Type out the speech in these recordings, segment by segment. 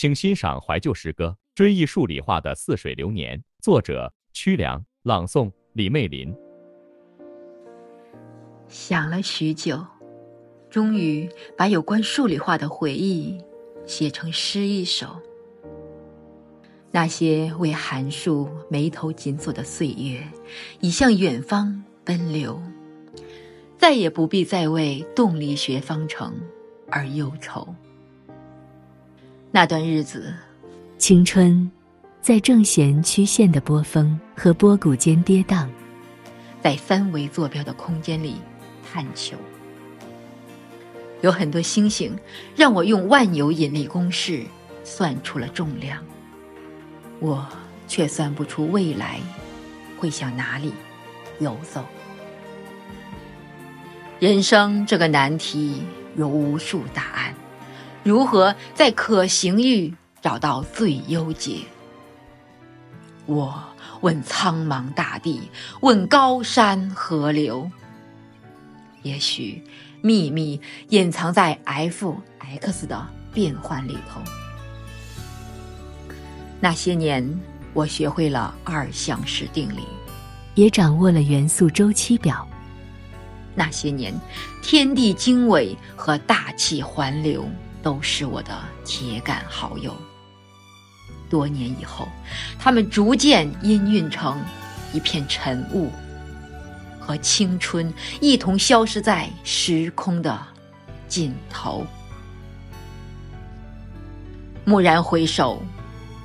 请欣赏怀旧诗歌《追忆数理化的似水流年》，作者曲梁，朗诵李媚林。想了许久，终于把有关数理化的回忆写成诗一首。那些为函数眉头紧锁的岁月，已向远方奔流，再也不必再为动力学方程而忧愁。那段日子，青春在正弦曲线的波峰和波谷间跌宕，在三维坐标的空间里探求。有很多星星让我用万有引力公式算出了重量，我却算不出未来会向哪里游走。人生这个难题有无数答案。如何在可行域找到最优解？我问苍茫大地，问高山河流。也许秘密隐藏在 f x 的变换里头。那些年，我学会了二项式定理，也掌握了元素周期表。那些年，天地经纬和大气环流。都是我的铁杆好友。多年以后，他们逐渐氤氲成一片晨雾，和青春一同消失在时空的尽头。蓦然回首，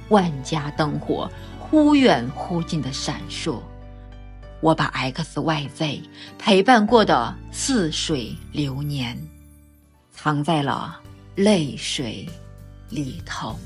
万家灯火忽远忽近的闪烁，我把 X、Y、Z 陪伴过的似水流年，藏在了。泪水里头。